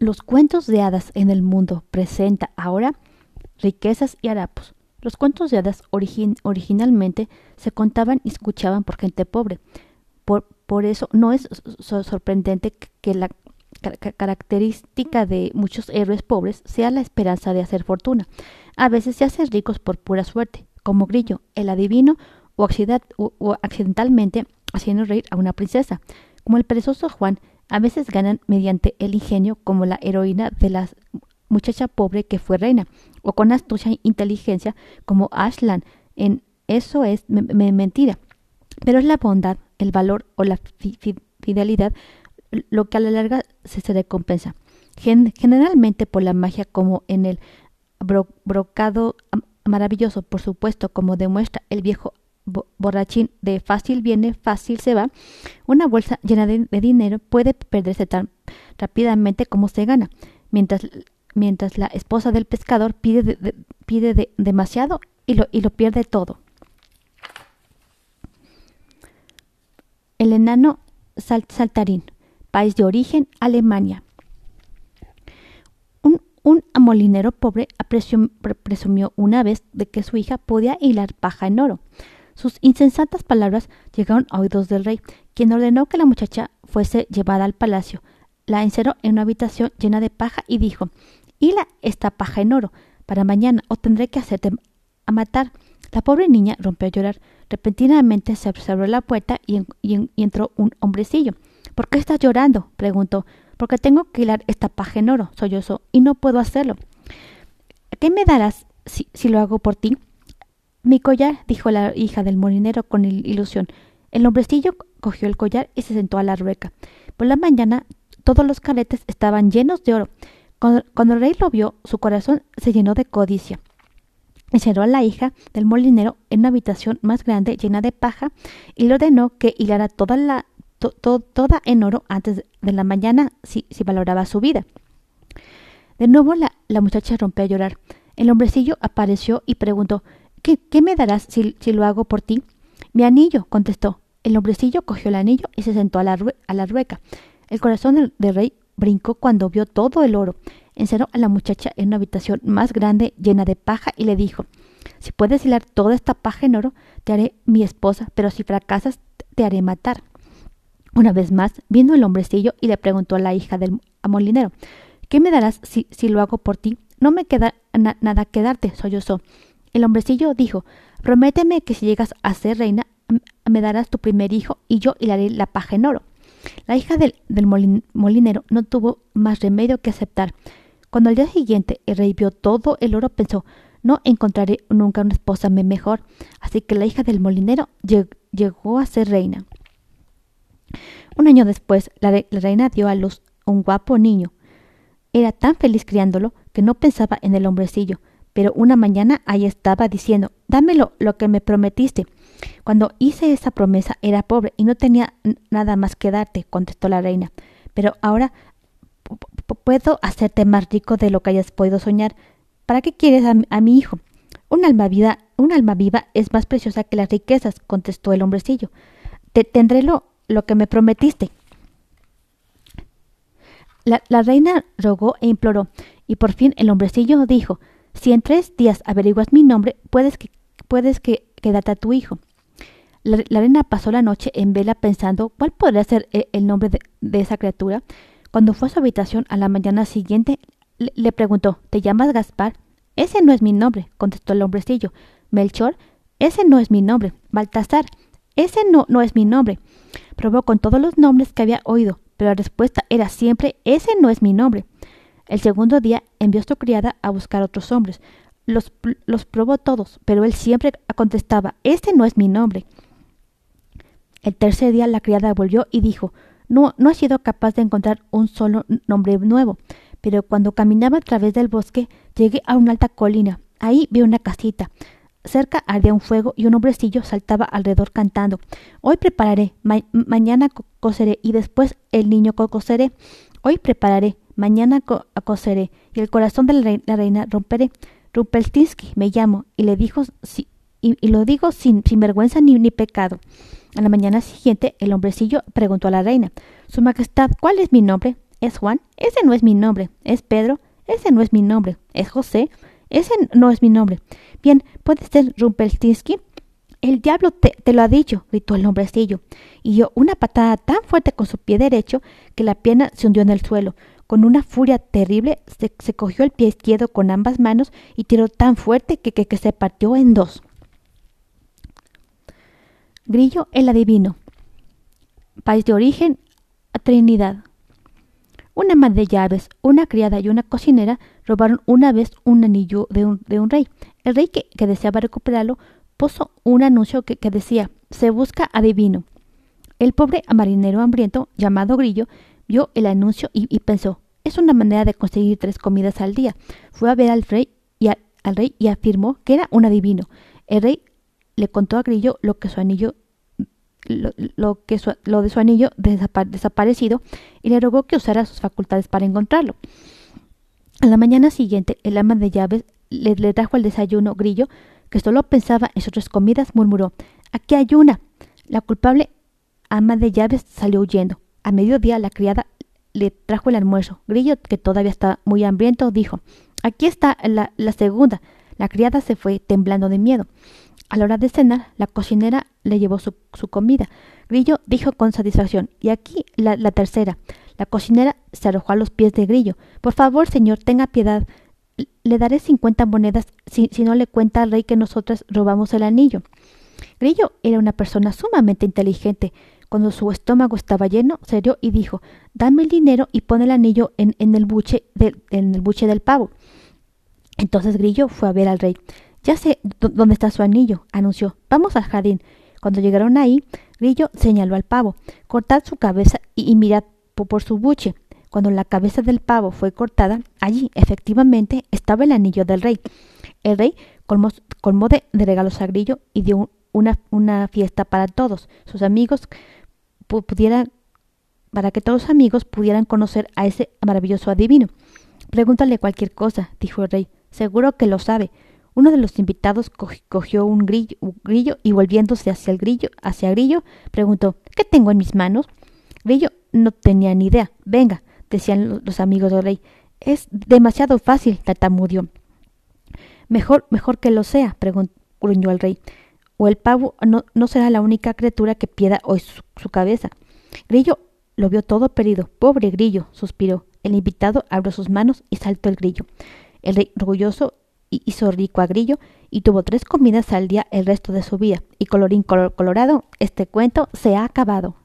Los cuentos de hadas en el mundo presenta ahora riquezas y harapos. Los cuentos de hadas originalmente se contaban y escuchaban por gente pobre. Por, por eso no es sorprendente que la característica de muchos héroes pobres sea la esperanza de hacer fortuna. A veces se hacen ricos por pura suerte, como Grillo, el adivino, o, accidentalmente haciendo reír a una princesa. Como el perezoso Juan, a veces ganan mediante el ingenio, como la heroína de la muchacha pobre que fue reina, o con astucia e inteligencia, como Ashland. En eso es mentira. Pero es la bondad, el valor o la fidelidad lo que a la larga se, recompensa. generalmente por la magia como en el brocado maravilloso, por supuesto, como demuestra el viejo borrachín de fácil viene, fácil se va, una bolsa llena de, dinero puede perderse tan rápidamente como se gana, mientras, mientras la esposa del pescador pide, pide demasiado y lo, y lo pierde todo. El enano saltarín país de origen, Alemania. Un, amolinero pobre presumió una vez de que su hija podía hilar paja en oro. Sus insensatas palabras llegaron a oídos del rey, quien ordenó que la muchacha fuese llevada al palacio. La encerró en una habitación llena de paja y dijo Hila esta paja en oro, para mañana o tendré que hacerte a matar. La pobre niña rompió a llorar. Repentinamente se abrió la puerta y entró un hombrecillo. ¿Por qué estás llorando? preguntó. Porque tengo que hilar esta paja en oro, sollozó, y no puedo hacerlo. ¿Qué me darás si, si lo hago por ti? Mi collar, dijo la hija del molinero con ilusión. El hombrecillo cogió el collar y se sentó a la rueca. Por la mañana todos los caretes estaban llenos de oro. Cuando, el rey lo vio, su corazón se llenó de codicia. Encerró a la hija del molinero en una habitación más grande llena de paja y le ordenó que hilara toda la toda en oro antes de la mañana si, si valoraba su vida. De nuevo la, la, muchacha rompió a llorar. El hombrecillo apareció y preguntó ¿Qué, me darás si, si, lo hago por ti? Mi anillo, contestó. El hombrecillo cogió el anillo y se sentó a la, a la rueca. El corazón del, rey brincó cuando vio todo el oro. Encerró a la muchacha en una habitación más grande llena de paja y le dijo Si puedes hilar toda esta paja en oro, te haré mi esposa, pero si fracasas, te haré matar. Una vez más vino el hombrecillo y le preguntó a la hija del molinero ¿Qué me darás si, si lo hago por ti? No me queda nada que darte, sollozó. El hombrecillo dijo Prométeme que si llegas a ser reina me darás tu primer hijo y yo hilaré la paja en oro. La hija del, molinero no tuvo más remedio que aceptar. Cuando al día siguiente el rey vio todo el oro, pensó no encontraré nunca una esposa mejor. Así que la hija del molinero llegó a ser reina. Un año después, la, reina dio a luz un guapo niño. Era tan feliz criándolo que no pensaba en el hombrecillo, pero una mañana ahí estaba diciendo Dámelo lo que me prometiste. Cuando hice esa promesa era pobre y no tenía nada más que darte, contestó la reina. Pero ahora puedo hacerte más rico de lo que hayas podido soñar. ¿Para qué quieres a, mi hijo? Un alma viva, un alma viva es más preciosa que las riquezas, contestó el hombrecillo. Te tendré lo lo que me prometiste. La, reina rogó e imploró, y por fin el hombrecillo dijo Si en tres días averiguas mi nombre, puedes que puedes que quedarte a tu hijo. La, reina pasó la noche en vela pensando cuál podría ser e, el, nombre de, esa criatura. Cuando fue a su habitación a la mañana siguiente, le, le preguntó ¿Te llamas Gaspar? Ese no es mi nombre, contestó el hombrecillo. Melchor, ese no es mi nombre. Baltasar, ese no, no es mi nombre. Probó con todos los nombres que había oído, pero la respuesta era siempre ese no es mi nombre. El segundo día envió a su criada a buscar otros hombres. Los, los probó todos, pero él siempre contestaba ese no es mi nombre. El tercer día la criada volvió y dijo no, no he sido capaz de encontrar un solo nombre nuevo, pero cuando caminaba a través del bosque llegué a una alta colina. Ahí vi una casita. Cerca ardía un fuego y un hombrecillo saltaba alrededor cantando. Hoy prepararé, mañana coceré y después el niño coceré. Hoy prepararé, mañana coceré y el corazón de la, reina romperé. Rumpelstinsky me llamo y le dijo y, lo digo sin, vergüenza ni, pecado. A la mañana siguiente el hombrecillo preguntó a la reina Su Majestad, ¿cuál es mi nombre? ¿Es Juan? Ese no es mi nombre. ¿Es Pedro? Ese no es mi nombre. ¿Es José? Ese no es mi nombre. Bien, ¿puede ser Rumpelstiltskin? El diablo te, te, lo ha dicho, gritó el hombrecillo, y dio una patada tan fuerte con su pie derecho que la pierna se hundió en el suelo. Con una furia terrible se, cogió el pie izquierdo con ambas manos y tiró tan fuerte que, que, se partió en dos. Grillo el adivino. País de origen, Trinidad. Una ama de llaves, una criada y una cocinera robaron una vez un anillo de un, de un rey. El rey que, que, deseaba recuperarlo puso un anuncio que, que decía se busca adivino. El pobre marinero hambriento, llamado Grillo, vio el anuncio y, pensó es una manera de conseguir tres comidas al día. Fue a ver al rey y, al rey y afirmó que era un adivino. El rey le contó a Grillo lo que su anillo lo, que su, lo de su anillo desapa desaparecido y le rogó que usara sus facultades para encontrarlo. A la mañana siguiente, el ama de llaves le, le trajo el desayuno grillo, que solo pensaba en sus tres comidas, murmuró Aquí hay una. La culpable ama de llaves salió huyendo. A mediodía la criada le trajo el almuerzo. Grillo, que todavía estaba muy hambriento, dijo Aquí está la, segunda. La criada se fue temblando de miedo. A la hora de cenar, la cocinera le llevó su, comida. Grillo dijo con satisfacción, y aquí la, la, tercera. La cocinera se arrojó a los pies de Grillo. Por favor, señor, tenga piedad. Le daré cincuenta monedas si, si no le cuenta al rey que nosotras robamos el anillo. Grillo era una persona sumamente inteligente. Cuando su estómago estaba lleno, se dio y dijo Dame el dinero y pon el anillo en, el, buche del pavo. Entonces Grillo fue a ver al rey. Ya sé dónde está su anillo, anunció. Vamos al jardín. Cuando llegaron ahí, Grillo señaló al pavo. Cortad su cabeza y, mirad por su buche. Cuando la cabeza del pavo fue cortada, allí efectivamente estaba el anillo del rey. El rey colmó, colmó de, de, regalos a Grillo y dio una, fiesta para todos sus amigos pudieran, para que todos los amigos pudieran conocer a ese maravilloso adivino. Pregúntale cualquier cosa, dijo el rey. Seguro que lo sabe. Uno de los invitados cogió un grillo, un grillo, y volviéndose hacia el grillo, hacia Grillo, preguntó ¿Qué tengo en mis manos? Grillo no tenía ni idea. Venga, decían los amigos del rey. Es demasiado fácil, tartamudeó. Mejor, mejor que lo sea, gruñó el rey. O el pavo no, será la única criatura que pierda hoy su, cabeza. Grillo lo vio todo perdido. Pobre grillo, suspiró. El invitado abrió sus manos y saltó el grillo. El rey, orgulloso, hizo rico a Grillo y tuvo tres comidas al día el resto de su vida. Y colorín colorado, este cuento se ha acabado.